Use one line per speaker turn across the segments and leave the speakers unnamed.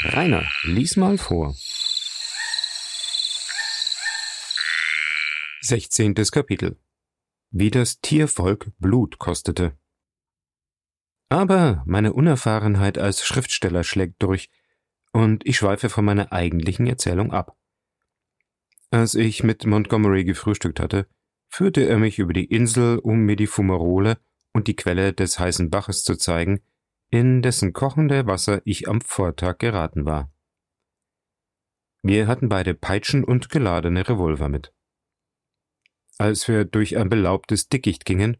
Rainer, lies mal vor. 16. Kapitel Wie das Tiervolk Blut kostete. Aber meine Unerfahrenheit als Schriftsteller schlägt durch, und ich schweife von meiner eigentlichen Erzählung ab. Als ich mit Montgomery gefrühstückt hatte, führte er mich über die Insel, um mir die Fumarole und die Quelle des heißen Baches zu zeigen, in dessen kochende Wasser ich am Vortag geraten war. Wir hatten beide Peitschen und geladene Revolver mit. Als wir durch ein belaubtes Dickicht gingen,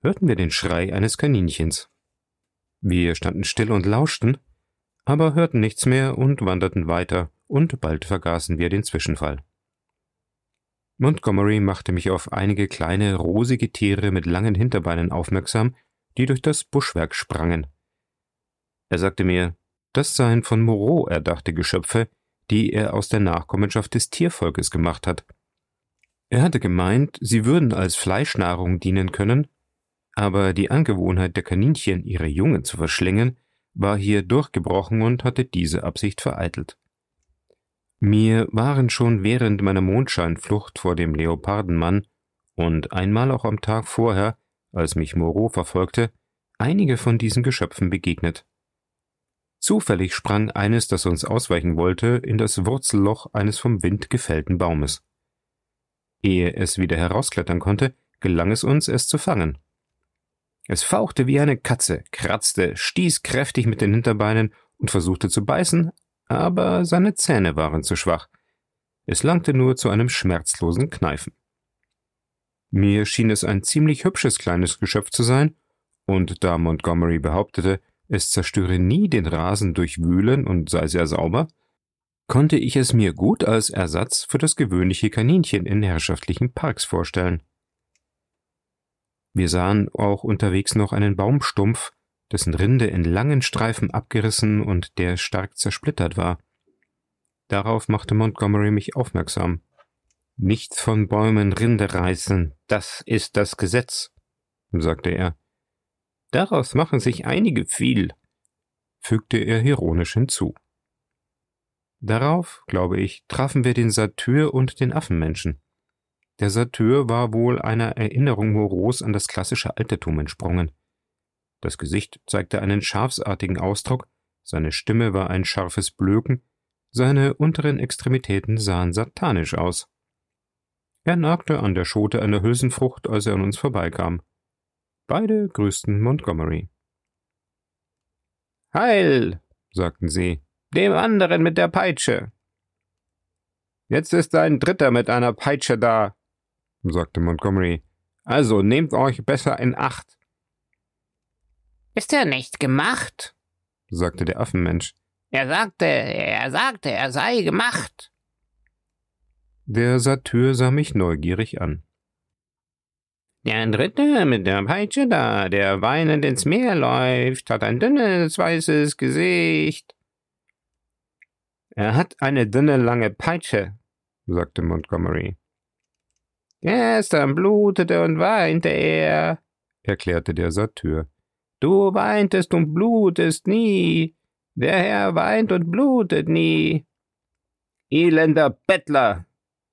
hörten wir den Schrei eines Kaninchens. Wir standen still und lauschten, aber hörten nichts mehr und wanderten weiter, und bald vergaßen wir den Zwischenfall. Montgomery machte mich auf einige kleine, rosige Tiere mit langen Hinterbeinen aufmerksam, die durch das Buschwerk sprangen. Er sagte mir, das seien von Moreau erdachte Geschöpfe, die er aus der Nachkommenschaft des Tiervolkes gemacht hat. Er hatte gemeint, sie würden als Fleischnahrung dienen können, aber die Angewohnheit der Kaninchen, ihre Jungen zu verschlingen, war hier durchgebrochen und hatte diese Absicht vereitelt. Mir waren schon während meiner Mondscheinflucht vor dem Leopardenmann und einmal auch am Tag vorher, als mich Moreau verfolgte, einige von diesen Geschöpfen begegnet. Zufällig sprang eines, das uns ausweichen wollte, in das Wurzelloch eines vom Wind gefällten Baumes. Ehe es wieder herausklettern konnte, gelang es uns, es zu fangen. Es fauchte wie eine Katze, kratzte, stieß kräftig mit den Hinterbeinen und versuchte zu beißen, aber seine Zähne waren zu schwach. Es langte nur zu einem schmerzlosen Kneifen. Mir schien es ein ziemlich hübsches kleines Geschöpf zu sein, und da Montgomery behauptete, es zerstöre nie den Rasen durch Wühlen und sei sehr sauber, konnte ich es mir gut als Ersatz für das gewöhnliche Kaninchen in herrschaftlichen Parks vorstellen. Wir sahen auch unterwegs noch einen Baumstumpf, dessen Rinde in langen Streifen abgerissen und der stark zersplittert war. Darauf machte Montgomery mich aufmerksam. Nicht von Bäumen Rinde reißen, das ist das Gesetz, sagte er. Daraus machen sich einige viel, fügte er ironisch hinzu. Darauf, glaube ich, trafen wir den Satyr und den Affenmenschen. Der Satyr war wohl einer Erinnerung Moreaus an das klassische Altertum entsprungen. Das Gesicht zeigte einen schafsartigen Ausdruck, seine Stimme war ein scharfes Blöken, seine unteren Extremitäten sahen satanisch aus. Er nagte an der Schote einer Hülsenfrucht, als er an uns vorbeikam. Beide grüßten Montgomery. Heil, sagten sie, dem anderen mit der Peitsche. Jetzt ist ein Dritter mit einer Peitsche da, sagte Montgomery. Also nehmt euch besser in Acht.
Ist er nicht gemacht?
sagte der Affenmensch.
Er sagte, er sagte, er sei gemacht.
Der Satyr sah mich neugierig an.
Der Dritte mit der Peitsche da, der weinend ins Meer läuft, hat ein dünnes, weißes Gesicht.
Er hat eine dünne, lange Peitsche, sagte Montgomery.
Gestern blutete und weinte er, erklärte der Satyr. Du weintest und blutest nie. Der Herr weint und blutet nie.
Elender Bettler,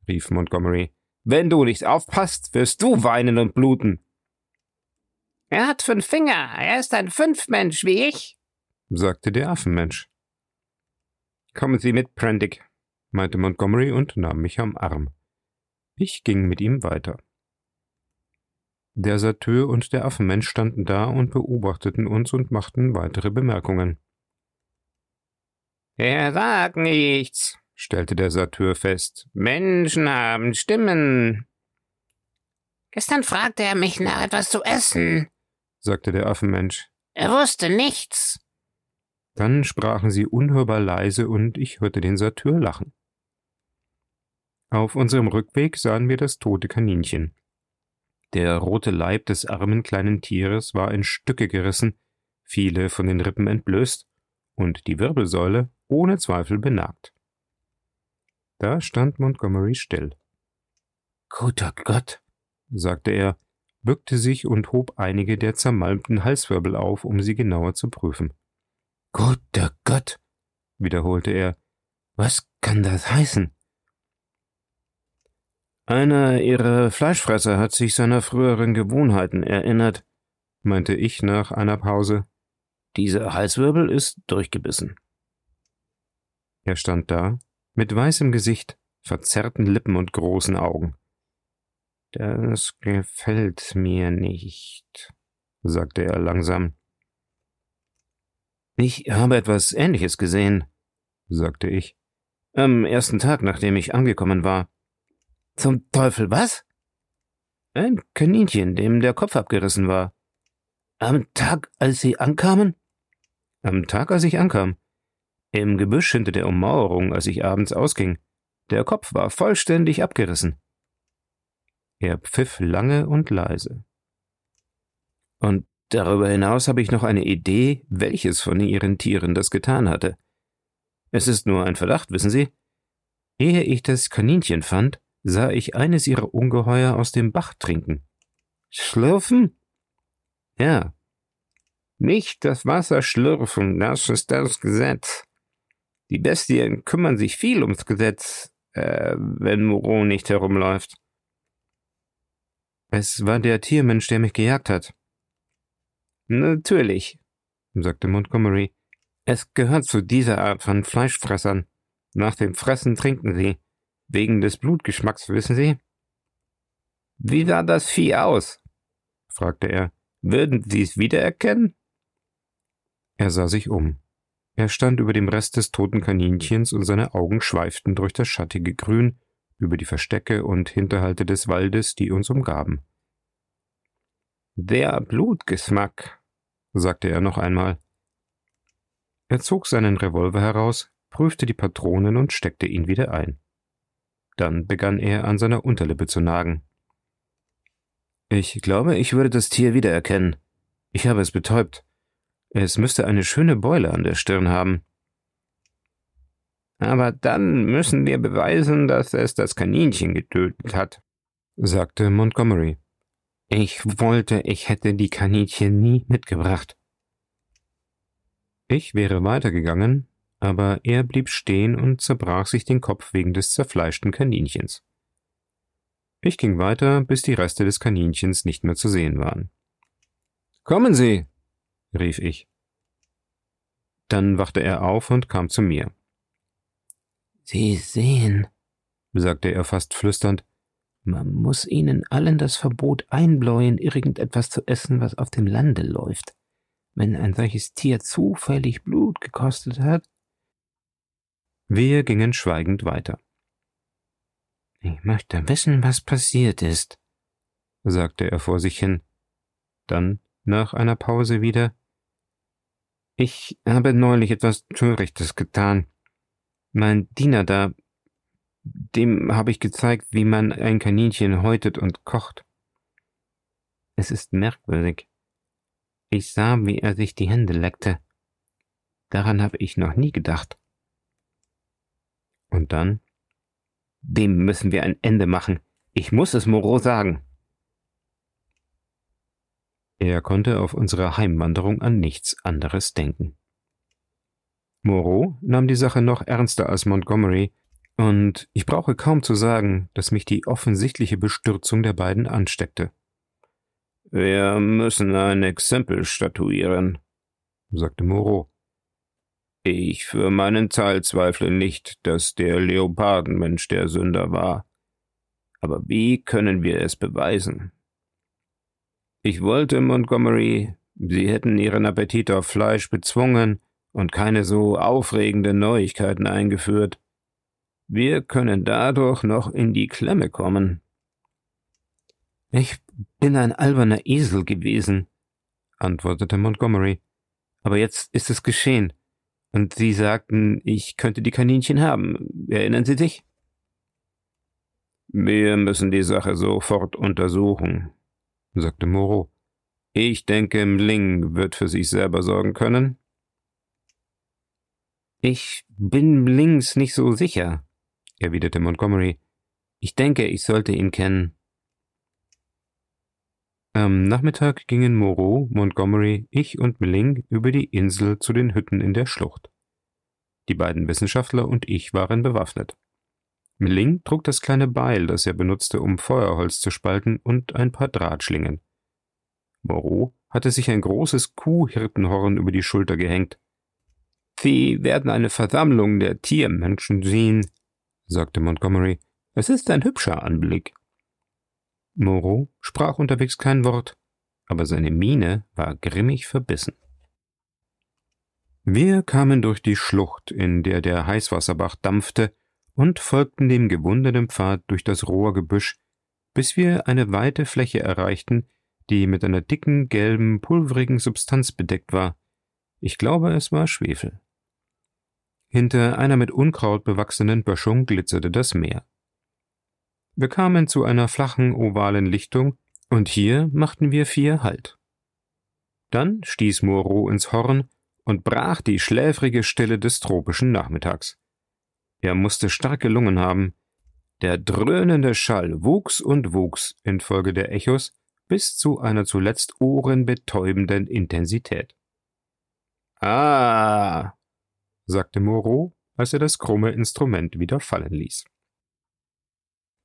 rief Montgomery. Wenn du nicht aufpasst, wirst du weinen und bluten.
Er hat fünf Finger, er ist ein Fünfmensch wie ich, sagte der Affenmensch.
Kommen Sie mit, Prendick, meinte Montgomery und nahm mich am Arm. Ich ging mit ihm weiter. Der Satyr und der Affenmensch standen da und beobachteten uns und machten weitere Bemerkungen.
Er sagt nichts, stellte der Satyr fest. Menschen haben Stimmen. Gestern fragte er mich nach etwas zu essen, sagte der Affenmensch. Er wusste nichts.
Dann sprachen sie unhörbar leise und ich hörte den Satyr lachen. Auf unserem Rückweg sahen wir das tote Kaninchen. Der rote Leib des armen kleinen Tieres war in Stücke gerissen, viele von den Rippen entblößt und die Wirbelsäule ohne Zweifel benagt. Da stand Montgomery still.
Guter Gott, sagte er,
bückte sich und hob einige der zermalmten Halswirbel auf, um sie genauer zu prüfen.
Guter Gott,
wiederholte er. Was kann das heißen? Einer ihrer Fleischfresser hat sich seiner früheren Gewohnheiten erinnert, meinte ich nach einer Pause. Dieser Halswirbel ist durchgebissen. Er stand da, mit weißem Gesicht, verzerrten Lippen und großen Augen. Das gefällt mir nicht, sagte er langsam. Ich habe etwas Ähnliches gesehen, sagte ich, am ersten Tag, nachdem ich angekommen war. Zum Teufel was? Ein Kaninchen, dem der Kopf abgerissen war. Am Tag, als Sie ankamen? Am Tag, als ich ankam. Im Gebüsch hinter der Ummauerung, als ich abends ausging. Der Kopf war vollständig abgerissen. Er pfiff lange und leise. Und darüber hinaus habe ich noch eine Idee, welches von Ihren Tieren das getan hatte. Es ist nur ein Verdacht, wissen Sie? Ehe ich das Kaninchen fand, sah ich eines ihrer Ungeheuer aus dem Bach trinken. Schlürfen? Ja. Nicht das Wasser schlürfen, das ist das Gesetz. Die Bestien kümmern sich viel ums Gesetz, äh, wenn Moreau nicht herumläuft. Es war der Tiermensch, der mich gejagt hat. Natürlich, sagte Montgomery. Es gehört zu dieser Art von Fleischfressern. Nach dem Fressen trinken sie. Wegen des Blutgeschmacks, wissen Sie? Wie sah das Vieh aus? fragte er. Würden Sie es wiedererkennen? Er sah sich um. Er stand über dem Rest des toten Kaninchens und seine Augen schweiften durch das schattige Grün, über die Verstecke und Hinterhalte des Waldes, die uns umgaben. Der Blutgeschmack, sagte er noch einmal. Er zog seinen Revolver heraus, prüfte die Patronen und steckte ihn wieder ein. Dann begann er an seiner Unterlippe zu nagen. Ich glaube, ich würde das Tier wiedererkennen. Ich habe es betäubt. Es müsste eine schöne Beule an der Stirn haben. Aber dann müssen wir beweisen, dass es das Kaninchen getötet hat, sagte Montgomery. Ich wollte, ich hätte die Kaninchen nie mitgebracht. Ich wäre weitergegangen, aber er blieb stehen und zerbrach sich den Kopf wegen des zerfleischten Kaninchens. Ich ging weiter, bis die Reste des Kaninchens nicht mehr zu sehen waren. Kommen Sie, rief ich. Dann wachte er auf und kam zu mir. Sie sehen, sagte er fast flüsternd, man muss ihnen allen das Verbot einbläuen, irgendetwas zu essen, was auf dem Lande läuft. Wenn ein solches Tier zufällig Blut gekostet hat, wir gingen schweigend weiter. Ich möchte wissen, was passiert ist, sagte er vor sich hin. Dann, nach einer Pause wieder, ich habe neulich etwas Törichtes getan. Mein Diener da, dem habe ich gezeigt, wie man ein Kaninchen häutet und kocht. Es ist merkwürdig. Ich sah, wie er sich die Hände leckte. Daran habe ich noch nie gedacht. Und dann? Dem müssen wir ein Ende machen. Ich muss es Moreau sagen. Er konnte auf unserer Heimwanderung an nichts anderes denken. Moreau nahm die Sache noch ernster als Montgomery, und ich brauche kaum zu sagen, dass mich die offensichtliche Bestürzung der beiden ansteckte. Wir müssen ein Exempel statuieren, sagte Moreau. Ich für meinen Teil zweifle nicht, dass der Leopardenmensch der Sünder war. Aber wie können wir es beweisen? Ich wollte, Montgomery, Sie hätten Ihren Appetit auf Fleisch bezwungen und keine so aufregenden Neuigkeiten eingeführt. Wir können dadurch noch in die Klemme kommen. Ich bin ein alberner Esel gewesen, antwortete Montgomery. Aber jetzt ist es geschehen. Und Sie sagten, ich könnte die Kaninchen haben. Erinnern Sie sich? Wir müssen die Sache sofort untersuchen, sagte Moreau. Ich denke, Mling wird für sich selber sorgen können. Ich bin Mlings nicht so sicher, erwiderte Montgomery. Ich denke, ich sollte ihn kennen. Am Nachmittag gingen Moreau, Montgomery, ich und Milling über die Insel zu den Hütten in der Schlucht. Die beiden Wissenschaftler und ich waren bewaffnet. Milling trug das kleine Beil, das er benutzte, um Feuerholz zu spalten, und ein paar Drahtschlingen. Moreau hatte sich ein großes Kuhhirtenhorn über die Schulter gehängt. Sie werden eine Versammlung der Tiermenschen sehen, sagte Montgomery. Es ist ein hübscher Anblick. Moreau sprach unterwegs kein Wort, aber seine Miene war grimmig verbissen. Wir kamen durch die Schlucht, in der der Heißwasserbach dampfte, und folgten dem gewundenen Pfad durch das Rohrgebüsch, bis wir eine weite Fläche erreichten, die mit einer dicken, gelben, pulverigen Substanz bedeckt war. Ich glaube, es war Schwefel. Hinter einer mit Unkraut bewachsenen Böschung glitzerte das Meer. Wir kamen zu einer flachen, ovalen Lichtung, und hier machten wir vier Halt. Dann stieß Moreau ins Horn und brach die schläfrige Stille des tropischen Nachmittags. Er musste starke Lungen haben. Der dröhnende Schall wuchs und wuchs infolge der Echos bis zu einer zuletzt ohrenbetäubenden Intensität. Ah, sagte Moreau, als er das krumme Instrument wieder fallen ließ.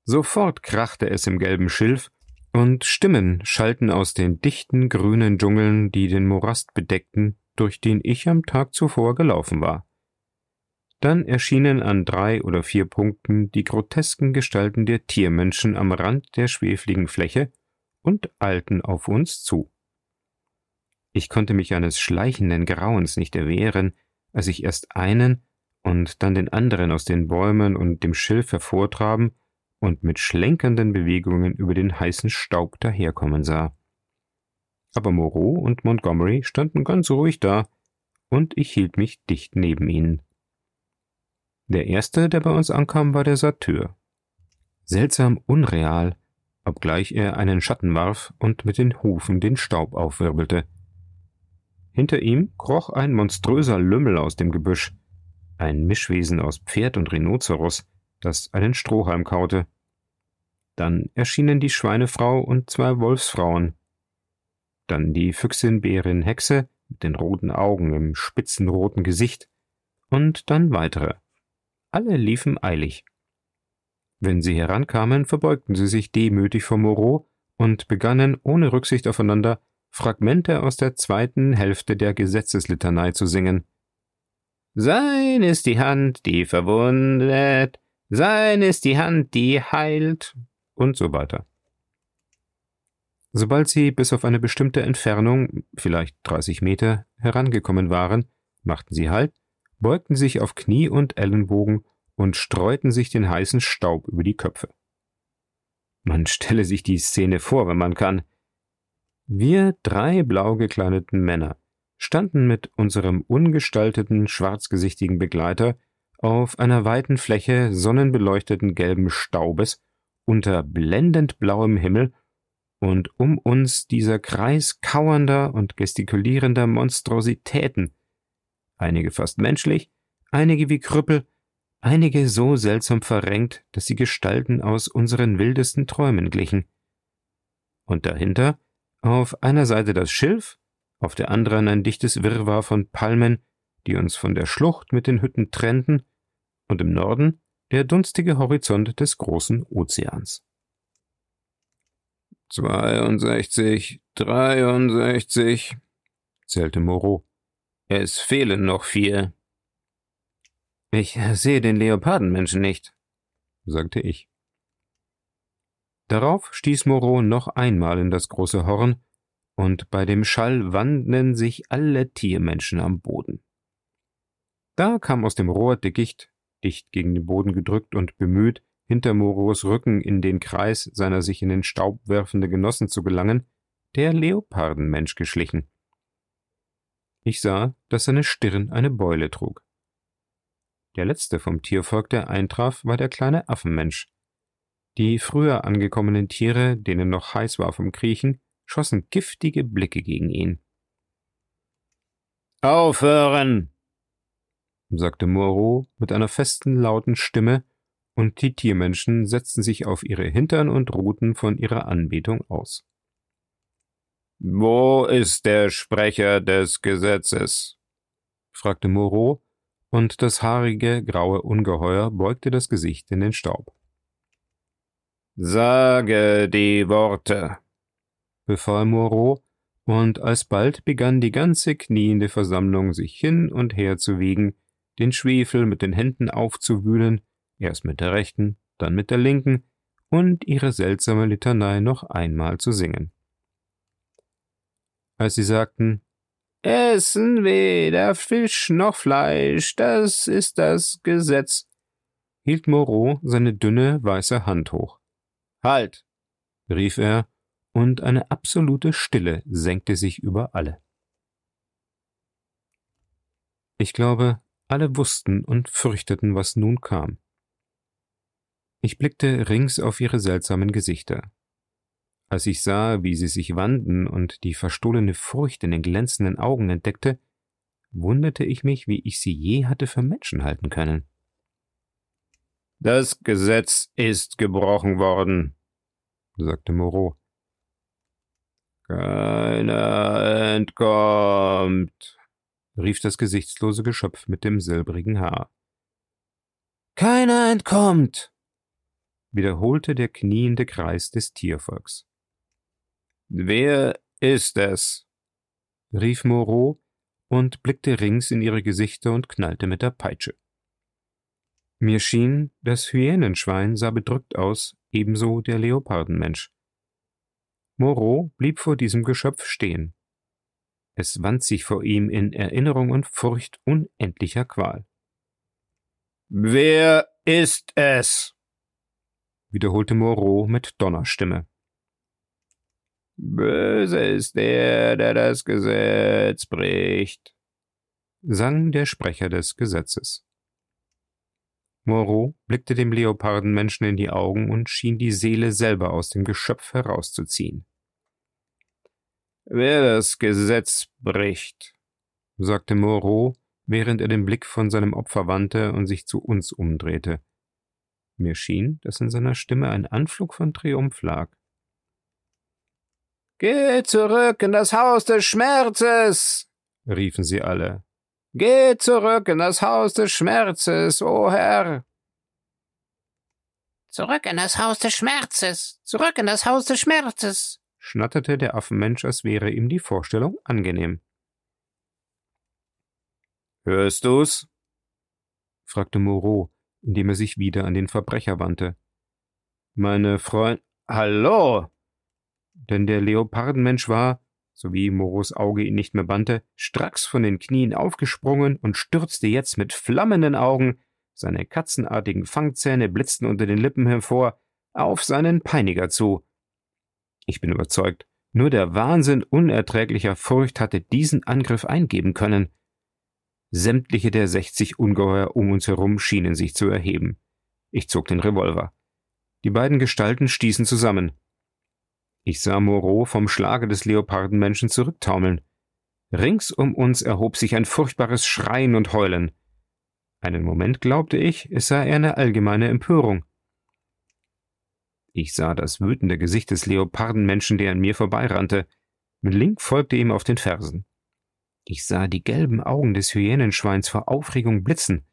Sofort krachte es im gelben Schilf, und Stimmen schallten aus den dichten grünen Dschungeln, die den Morast bedeckten, durch den ich am Tag zuvor gelaufen war. Dann erschienen an drei oder vier Punkten die grotesken Gestalten der Tiermenschen am Rand der schwefligen Fläche und eilten auf uns zu. Ich konnte mich eines schleichenden Grauens nicht erwehren, als ich erst einen und dann den anderen aus den Bäumen und dem Schilf hervortraben und mit schlenkernden Bewegungen über den heißen Staub daherkommen sah. Aber Moreau und Montgomery standen ganz ruhig da, und ich hielt mich dicht neben ihnen. Der erste, der bei uns ankam, war der Satyr. Seltsam unreal, obgleich er einen Schatten warf und mit den Hufen den Staub aufwirbelte. Hinter ihm kroch ein monströser Lümmel aus dem Gebüsch, ein Mischwesen aus Pferd und Rhinoceros, das einen Strohhalm kaute. Dann erschienen die Schweinefrau und zwei Wolfsfrauen. Dann die Füchsin Bärin Hexe mit den roten Augen im spitzenroten Gesicht. Und dann weitere. Alle liefen eilig. Wenn sie herankamen, verbeugten sie sich demütig vor Moreau und begannen ohne Rücksicht aufeinander Fragmente aus der zweiten Hälfte der Gesetzeslitanei zu singen. Sein ist die Hand, die verwundet, sein ist die Hand, die heilt, und so weiter. Sobald sie bis auf eine bestimmte Entfernung, vielleicht 30 Meter, herangekommen waren, machten sie Halt beugten sich auf Knie und Ellenbogen und streuten sich den heißen Staub über die Köpfe. Man stelle sich die Szene vor, wenn man kann. Wir drei blau gekleideten Männer standen mit unserem ungestalteten, schwarzgesichtigen Begleiter auf einer weiten Fläche sonnenbeleuchteten gelben Staubes unter blendend blauem Himmel und um uns dieser Kreis kauernder und gestikulierender Monstrositäten, einige fast menschlich, einige wie Krüppel, einige so seltsam verrenkt, dass sie Gestalten aus unseren wildesten Träumen glichen. Und dahinter, auf einer Seite das Schilf, auf der anderen ein dichtes Wirrwarr von Palmen, die uns von der Schlucht mit den Hütten trennten, und im Norden der dunstige Horizont des großen Ozeans. 62, 63, zählte Moreau. Es fehlen noch vier. Ich sehe den Leopardenmenschen nicht, sagte ich. Darauf stieß Moreau noch einmal in das große Horn, und bei dem Schall wandten sich alle Tiermenschen am Boden. Da kam aus dem Rohrdickicht, dicht gegen den Boden gedrückt und bemüht, hinter Moros Rücken in den Kreis seiner sich in den Staub werfenden Genossen zu gelangen, der Leopardenmensch geschlichen. Ich sah, dass seine Stirn eine Beule trug. Der letzte vom Tiervolk, der eintraf, war der kleine Affenmensch. Die früher angekommenen Tiere, denen noch heiß war vom Kriechen, schossen giftige Blicke gegen ihn. Aufhören! sagte Moreau mit einer festen, lauten Stimme, und die Tiermenschen setzten sich auf ihre Hintern und ruhten von ihrer Anbetung aus. Wo ist der Sprecher des Gesetzes? fragte Moreau, und das haarige, graue Ungeheuer beugte das Gesicht in den Staub.
Sage die Worte,
befahl Moreau, und alsbald begann die ganze kniende Versammlung sich hin und her zu wiegen, den Schwefel mit den Händen aufzuwühlen, erst mit der rechten, dann mit der linken, und ihre seltsame Litanei noch einmal zu singen. Als sie sagten, Essen weder Fisch noch Fleisch, das ist das Gesetz, hielt Moreau seine dünne weiße Hand hoch. Halt! rief er, und eine absolute Stille senkte sich über alle. Ich glaube, alle wussten und fürchteten, was nun kam. Ich blickte rings auf ihre seltsamen Gesichter. Als ich sah, wie sie sich wanden und die verstohlene Furcht in den glänzenden Augen entdeckte, wunderte ich mich, wie ich sie je hatte für Menschen halten können.
Das Gesetz ist gebrochen worden, sagte Moreau. Keiner entkommt, rief das gesichtslose Geschöpf mit dem silbrigen Haar.
Keiner entkommt, wiederholte der kniende Kreis des Tiervolks.
Wer ist es?
rief Moreau und blickte rings in ihre Gesichter und knallte mit der Peitsche. Mir schien, das Hyänenschwein sah bedrückt aus, ebenso der Leopardenmensch. Moreau blieb vor diesem Geschöpf stehen. Es wand sich vor ihm in Erinnerung und Furcht unendlicher Qual.
Wer ist es?
wiederholte Moreau mit Donnerstimme.
Böse ist der, der das Gesetz bricht,
sang der Sprecher des Gesetzes. Moreau blickte dem Leopardenmenschen in die Augen und schien die Seele selber aus dem Geschöpf herauszuziehen.
Wer das Gesetz bricht, sagte Moreau, während er den Blick von seinem Opfer wandte und sich zu uns umdrehte.
Mir schien, dass in seiner Stimme ein Anflug von Triumph lag.
Geh zurück in das Haus des Schmerzes, riefen sie alle. Geh zurück in das Haus des Schmerzes, o oh Herr.
Zurück in das Haus des Schmerzes, zurück in das Haus des Schmerzes,
schnatterte der Affenmensch, als wäre ihm die Vorstellung angenehm.
Hörst du's?
fragte Moreau, indem er sich wieder an den Verbrecher wandte.
Meine Freund. Hallo!
Denn der Leopardenmensch war, so wie Moros Auge ihn nicht mehr bannte, stracks von den Knien aufgesprungen und stürzte jetzt mit flammenden Augen, seine katzenartigen Fangzähne blitzten unter den Lippen hervor, auf seinen Peiniger zu. Ich bin überzeugt, nur der Wahnsinn unerträglicher Furcht hatte diesen Angriff eingeben können. Sämtliche der sechzig Ungeheuer um uns herum schienen sich zu erheben. Ich zog den Revolver. Die beiden Gestalten stießen zusammen. Ich sah Moreau vom Schlage des Leopardenmenschen zurücktaumeln. Rings um uns erhob sich ein furchtbares Schreien und Heulen. Einen Moment glaubte ich, es sei eine allgemeine Empörung. Ich sah das wütende Gesicht des Leopardenmenschen, der an mir vorbeirannte. Link folgte ihm auf den Fersen. Ich sah die gelben Augen des Hyänenschweins vor Aufregung blitzen.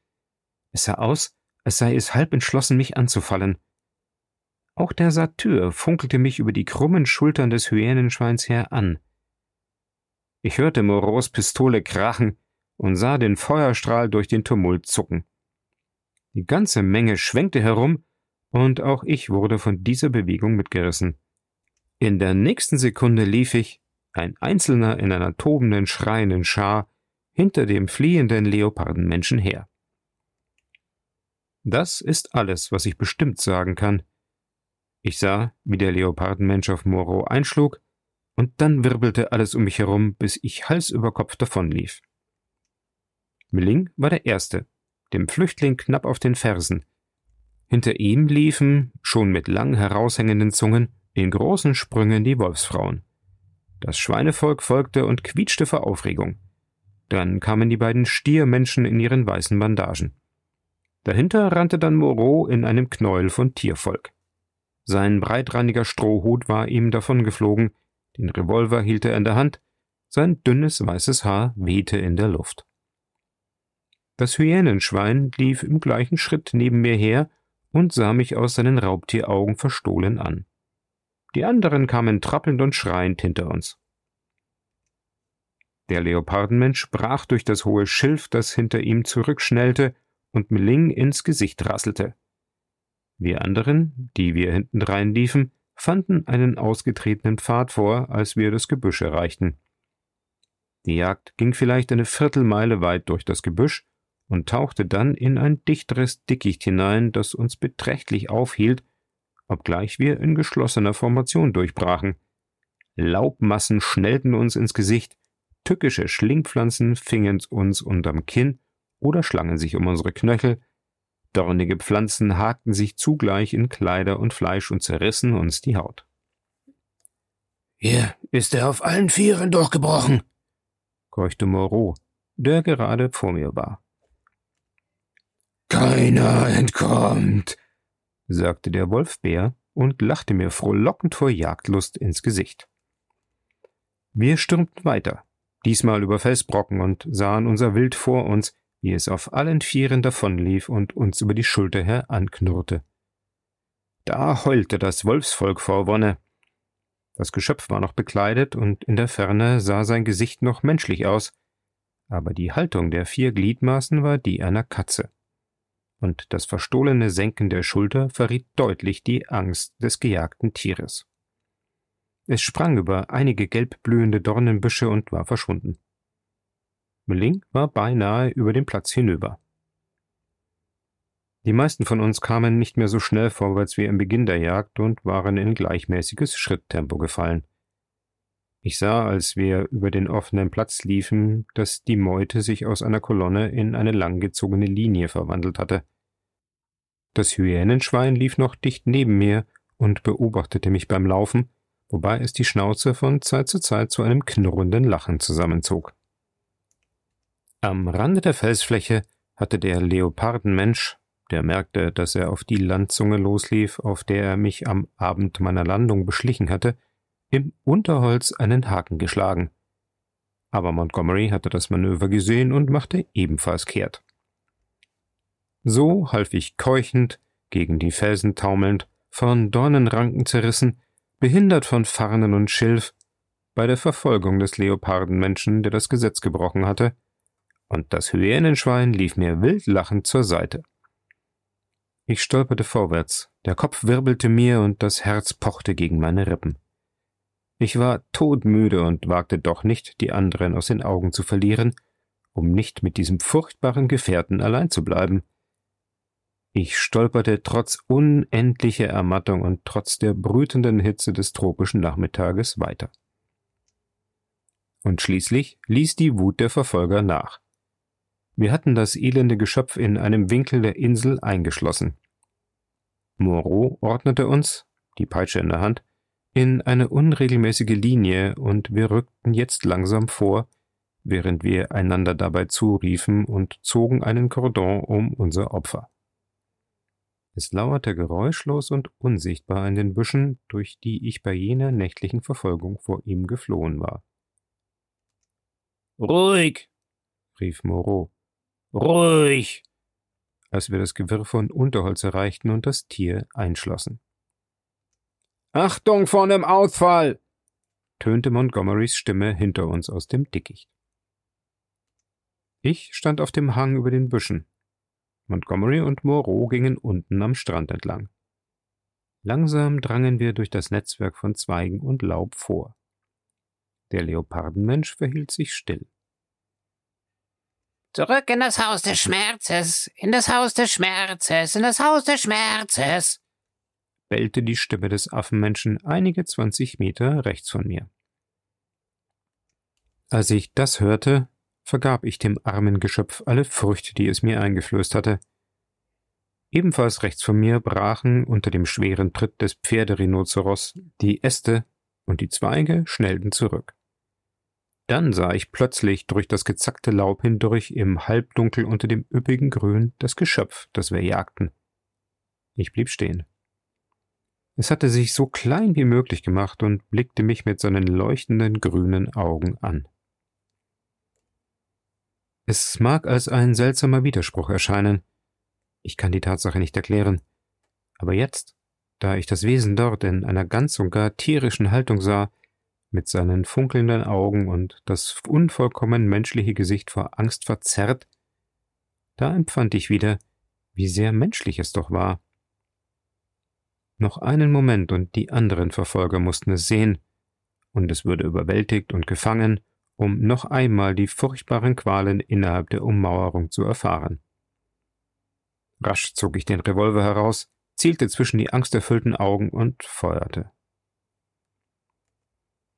Es sah aus, als sei es halb entschlossen, mich anzufallen. Auch der Satyr funkelte mich über die krummen Schultern des Hyänenschweins her an. Ich hörte Moreaus Pistole krachen und sah den Feuerstrahl durch den Tumult zucken. Die ganze Menge schwenkte herum, und auch ich wurde von dieser Bewegung mitgerissen. In der nächsten Sekunde lief ich, ein Einzelner in einer tobenden, schreienden Schar, hinter dem fliehenden Leopardenmenschen her. Das ist alles, was ich bestimmt sagen kann, ich sah, wie der Leopardenmensch auf Moreau einschlug, und dann wirbelte alles um mich herum, bis ich Hals über Kopf davonlief. Milling war der Erste, dem Flüchtling knapp auf den Fersen. Hinter ihm liefen, schon mit lang heraushängenden Zungen, in großen Sprüngen die Wolfsfrauen. Das Schweinevolk folgte und quietschte vor Aufregung. Dann kamen die beiden Stiermenschen in ihren weißen Bandagen. Dahinter rannte dann Moreau in einem Knäuel von Tiervolk. Sein breitrandiger Strohhut war ihm davongeflogen, den Revolver hielt er in der Hand, sein dünnes weißes Haar wehte in der Luft. Das Hyänenschwein lief im gleichen Schritt neben mir her und sah mich aus seinen Raubtieraugen verstohlen an. Die anderen kamen trappelnd und schreiend hinter uns. Der Leopardenmensch brach durch das hohe Schilf, das hinter ihm zurückschnellte und Meling ins Gesicht rasselte. Wir anderen, die wir hintendrein liefen, fanden einen ausgetretenen Pfad vor, als wir das Gebüsch erreichten. Die Jagd ging vielleicht eine Viertelmeile weit durch das Gebüsch und tauchte dann in ein dichteres Dickicht hinein, das uns beträchtlich aufhielt, obgleich wir in geschlossener Formation durchbrachen. Laubmassen schnellten uns ins Gesicht, tückische Schlingpflanzen fingen uns unterm Kinn oder schlangen sich um unsere Knöchel, dornige Pflanzen hakten sich zugleich in Kleider und Fleisch und zerrissen uns die Haut.
Hier ist er auf allen Vieren durchgebrochen, keuchte Moreau, der gerade vor mir war.
Keiner entkommt,
sagte der Wolfbär und lachte mir frohlockend vor Jagdlust ins Gesicht. Wir stürmten weiter, diesmal über Felsbrocken und sahen unser Wild vor uns, wie es auf allen Vieren davonlief und uns über die Schulter her anknurrte. Da heulte das Wolfsvolk vor Wonne. Das Geschöpf war noch bekleidet und in der Ferne sah sein Gesicht noch menschlich aus, aber die Haltung der vier Gliedmaßen war die einer Katze und das verstohlene Senken der Schulter verriet deutlich die Angst des gejagten Tieres. Es sprang über einige gelb blühende Dornenbüsche und war verschwunden. Meling war beinahe über den Platz hinüber. Die meisten von uns kamen nicht mehr so schnell vorwärts wie im Beginn der Jagd und waren in gleichmäßiges Schritttempo gefallen. Ich sah, als wir über den offenen Platz liefen, dass die Meute sich aus einer Kolonne in eine langgezogene Linie verwandelt hatte. Das Hyänenschwein lief noch dicht neben mir und beobachtete mich beim Laufen, wobei es die Schnauze von Zeit zu Zeit zu einem knurrenden Lachen zusammenzog. Am Rande der Felsfläche hatte der Leopardenmensch, der merkte, dass er auf die Landzunge loslief, auf der er mich am Abend meiner Landung beschlichen hatte, im Unterholz einen Haken geschlagen. Aber Montgomery hatte das Manöver gesehen und machte ebenfalls kehrt. So half ich keuchend, gegen die Felsen taumelnd, von Dornenranken zerrissen, behindert von Farnen und Schilf, bei der Verfolgung des Leopardenmenschen, der das Gesetz gebrochen hatte, und das Hyänenschwein lief mir wild lachend zur Seite. Ich stolperte vorwärts, der Kopf wirbelte mir und das Herz pochte gegen meine Rippen. Ich war todmüde und wagte doch nicht, die anderen aus den Augen zu verlieren, um nicht mit diesem furchtbaren Gefährten allein zu bleiben. Ich stolperte trotz unendlicher Ermattung und trotz der brütenden Hitze des tropischen Nachmittages weiter. Und schließlich ließ die Wut der Verfolger nach. Wir hatten das elende Geschöpf in einem Winkel der Insel eingeschlossen. Moreau ordnete uns, die Peitsche in der Hand, in eine unregelmäßige Linie und wir rückten jetzt langsam vor, während wir einander dabei zuriefen und zogen einen Kordon um unser Opfer. Es lauerte geräuschlos und unsichtbar in den Büschen, durch die ich bei jener nächtlichen Verfolgung vor ihm geflohen war.
Ruhig,
rief Moreau.
Ruhig,
als wir das Gewirr von Unterholz erreichten und das Tier einschlossen.
Achtung vor nem Ausfall!
tönte Montgomerys Stimme hinter uns aus dem Dickicht. Ich stand auf dem Hang über den Büschen. Montgomery und Moreau gingen unten am Strand entlang. Langsam drangen wir durch das Netzwerk von Zweigen und Laub vor. Der Leopardenmensch verhielt sich still.
Zurück in das Haus des Schmerzes, in das Haus des Schmerzes, in das Haus des Schmerzes
bellte die Stimme des Affenmenschen einige zwanzig Meter rechts von mir. Als ich das hörte, vergab ich dem armen Geschöpf alle Furcht, die es mir eingeflößt hatte. Ebenfalls rechts von mir brachen unter dem schweren Tritt des Pferderhinoceros die Äste und die Zweige schnellten zurück. Dann sah ich plötzlich durch das gezackte Laub hindurch im Halbdunkel unter dem üppigen Grün das Geschöpf, das wir jagten. Ich blieb stehen. Es hatte sich so klein wie möglich gemacht und blickte mich mit seinen leuchtenden grünen Augen an. Es mag als ein seltsamer Widerspruch erscheinen. Ich kann die Tatsache nicht erklären. Aber jetzt, da ich das Wesen dort in einer ganz und gar tierischen Haltung sah, mit seinen funkelnden Augen und das unvollkommen menschliche Gesicht vor Angst verzerrt, da empfand ich wieder, wie sehr menschlich es doch war. Noch einen Moment und die anderen Verfolger mussten es sehen, und es würde überwältigt und gefangen, um noch einmal die furchtbaren Qualen innerhalb der Ummauerung zu erfahren. Rasch zog ich den Revolver heraus, zielte zwischen die angsterfüllten Augen und feuerte.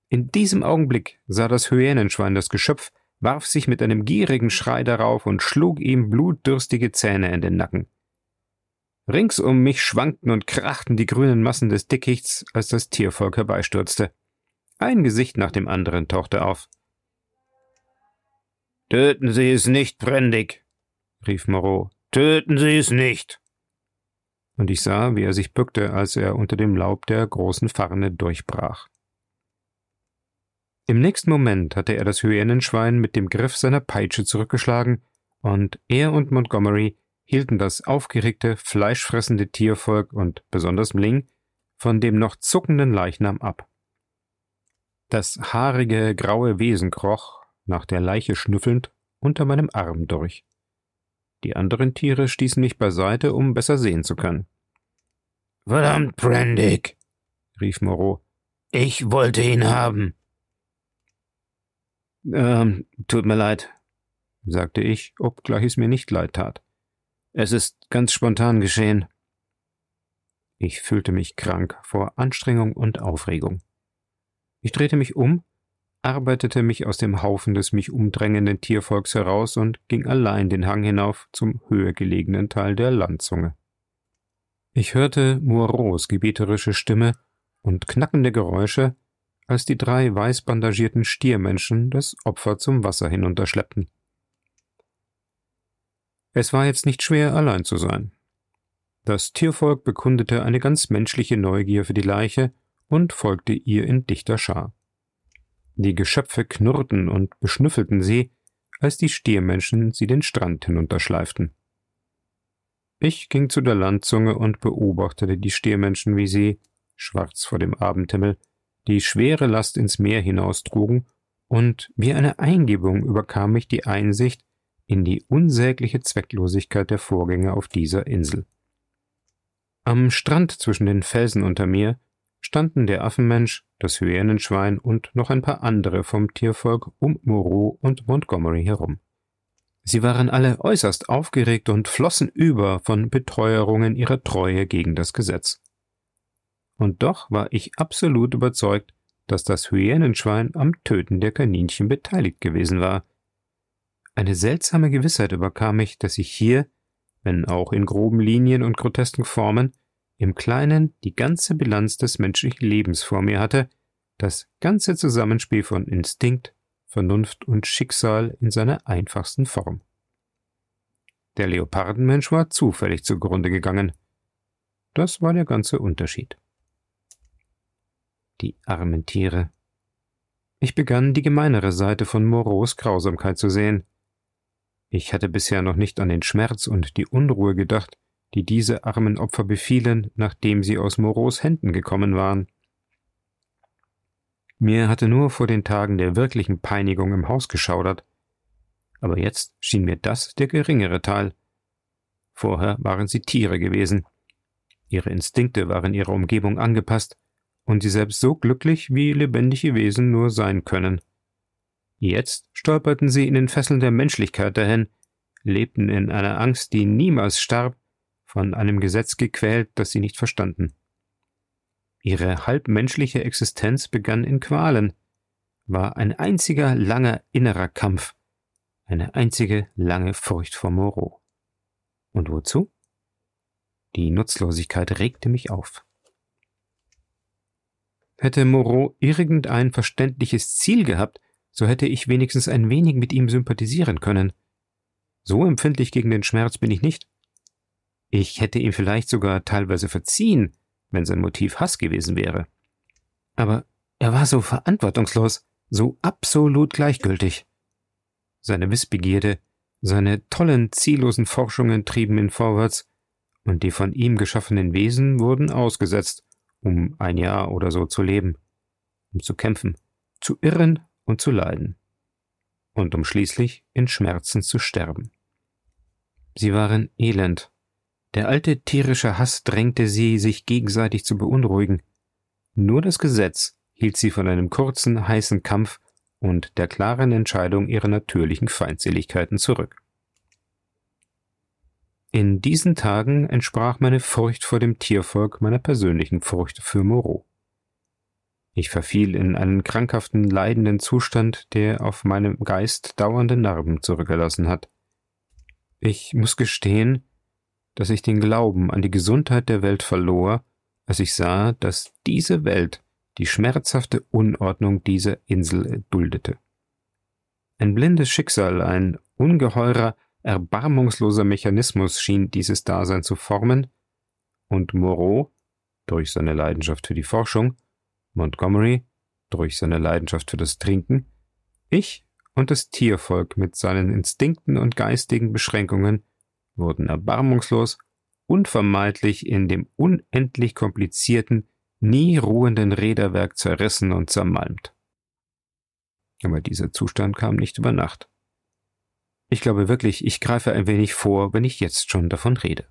In diesem Augenblick sah das Hyänenschwein das Geschöpf, warf sich mit einem gierigen Schrei darauf und schlug ihm blutdürstige Zähne in den Nacken. Rings um mich schwankten und krachten die grünen Massen des Dickichts, als das Tiervolk herbeistürzte. Ein Gesicht nach dem anderen tauchte auf.
Töten Sie es nicht, Prendig, rief Moreau. Töten Sie es nicht.
Und ich sah, wie er sich bückte, als er unter dem Laub der großen Farne durchbrach. Im nächsten Moment hatte er das Hyänenschwein mit dem Griff seiner Peitsche zurückgeschlagen, und er und Montgomery hielten das aufgeregte, fleischfressende Tiervolk und besonders Mling von dem noch zuckenden Leichnam ab. Das haarige, graue Wesen kroch, nach der Leiche schnüffelnd, unter meinem Arm durch. Die anderen Tiere stießen mich beiseite, um besser sehen zu können.
Verdammt, Prendick, rief Moreau. Ich wollte ihn haben.
Ähm, tut mir leid, sagte ich, obgleich es mir nicht leid tat. Es ist ganz spontan geschehen. Ich fühlte mich krank vor Anstrengung und Aufregung. Ich drehte mich um, arbeitete mich aus dem Haufen des mich umdrängenden Tiervolks heraus und ging allein den Hang hinauf zum höher gelegenen Teil der Landzunge. Ich hörte Moreaus gebieterische Stimme und knackende Geräusche, als die drei weiß bandagierten Stiermenschen das Opfer zum Wasser hinunterschleppten. Es war jetzt nicht schwer, allein zu sein. Das Tiervolk bekundete eine ganz menschliche Neugier für die Leiche und folgte ihr in dichter Schar. Die Geschöpfe knurrten und beschnüffelten sie, als die Stiermenschen sie den Strand hinunterschleiften. Ich ging zu der Landzunge und beobachtete die Stiermenschen, wie sie, schwarz vor dem Abendhimmel, die schwere Last ins Meer hinaustrugen, und wie eine Eingebung überkam mich die Einsicht in die unsägliche Zwecklosigkeit der Vorgänge auf dieser Insel. Am Strand zwischen den Felsen unter mir standen der Affenmensch, das Hyänenschwein und noch ein paar andere vom Tiervolk um Moreau und Montgomery herum. Sie waren alle äußerst aufgeregt und flossen über von Beteuerungen ihrer Treue gegen das Gesetz und doch war ich absolut überzeugt, dass das Hyänenschwein am Töten der Kaninchen beteiligt gewesen war. Eine seltsame Gewissheit überkam mich, dass ich hier, wenn auch in groben Linien und grotesken Formen, im Kleinen die ganze Bilanz des menschlichen Lebens vor mir hatte, das ganze Zusammenspiel von Instinkt, Vernunft und Schicksal in seiner einfachsten Form. Der Leopardenmensch war zufällig zugrunde gegangen. Das war der ganze Unterschied. Die armen Tiere. Ich begann, die gemeinere Seite von Moreaus Grausamkeit zu sehen. Ich hatte bisher noch nicht an den Schmerz und die Unruhe gedacht, die diese armen Opfer befielen, nachdem sie aus Moreaus Händen gekommen waren. Mir hatte nur vor den Tagen der wirklichen Peinigung im Haus geschaudert, aber jetzt schien mir das der geringere Teil. Vorher waren sie Tiere gewesen. Ihre Instinkte waren ihrer Umgebung angepasst, und sie selbst so glücklich, wie lebendige Wesen nur sein können. Jetzt stolperten sie in den Fesseln der Menschlichkeit dahin, lebten in einer Angst, die niemals starb, von einem Gesetz gequält, das sie nicht verstanden. Ihre halbmenschliche Existenz begann in Qualen, war ein einziger langer innerer Kampf, eine einzige lange Furcht vor Moreau. Und wozu? Die Nutzlosigkeit regte mich auf. Hätte Moreau irgendein verständliches Ziel gehabt, so hätte ich wenigstens ein wenig mit ihm sympathisieren können. So empfindlich gegen den Schmerz bin ich nicht. Ich hätte ihm vielleicht sogar teilweise verziehen, wenn sein Motiv Hass gewesen wäre. Aber er war so verantwortungslos, so absolut gleichgültig. Seine Wissbegierde, Seine tollen, ziellosen Forschungen trieben ihn vorwärts, und die von ihm geschaffenen Wesen wurden ausgesetzt, um ein Jahr oder so zu leben, um zu kämpfen, zu irren und zu leiden, und um schließlich in Schmerzen zu sterben. Sie waren elend. Der alte tierische Hass drängte sie, sich gegenseitig zu beunruhigen. Nur das Gesetz hielt sie von einem kurzen, heißen Kampf und der klaren Entscheidung ihrer natürlichen Feindseligkeiten zurück. In diesen Tagen entsprach meine Furcht vor dem Tiervolk meiner persönlichen Furcht für Moreau. Ich verfiel in einen krankhaften, leidenden Zustand, der auf meinem Geist dauernde Narben zurückgelassen hat. Ich muss gestehen, dass ich den Glauben an die Gesundheit der Welt verlor, als ich sah, dass diese Welt die schmerzhafte Unordnung dieser Insel duldete. Ein blindes Schicksal, ein ungeheurer, erbarmungsloser Mechanismus schien dieses Dasein zu formen, und Moreau, durch seine Leidenschaft für die Forschung, Montgomery, durch seine Leidenschaft für das Trinken, ich und das Tiervolk mit seinen Instinkten und geistigen Beschränkungen wurden erbarmungslos, unvermeidlich in dem unendlich komplizierten, nie ruhenden Räderwerk zerrissen und zermalmt. Aber dieser Zustand kam nicht über Nacht. Ich glaube wirklich, ich greife ein wenig vor, wenn ich jetzt schon davon rede.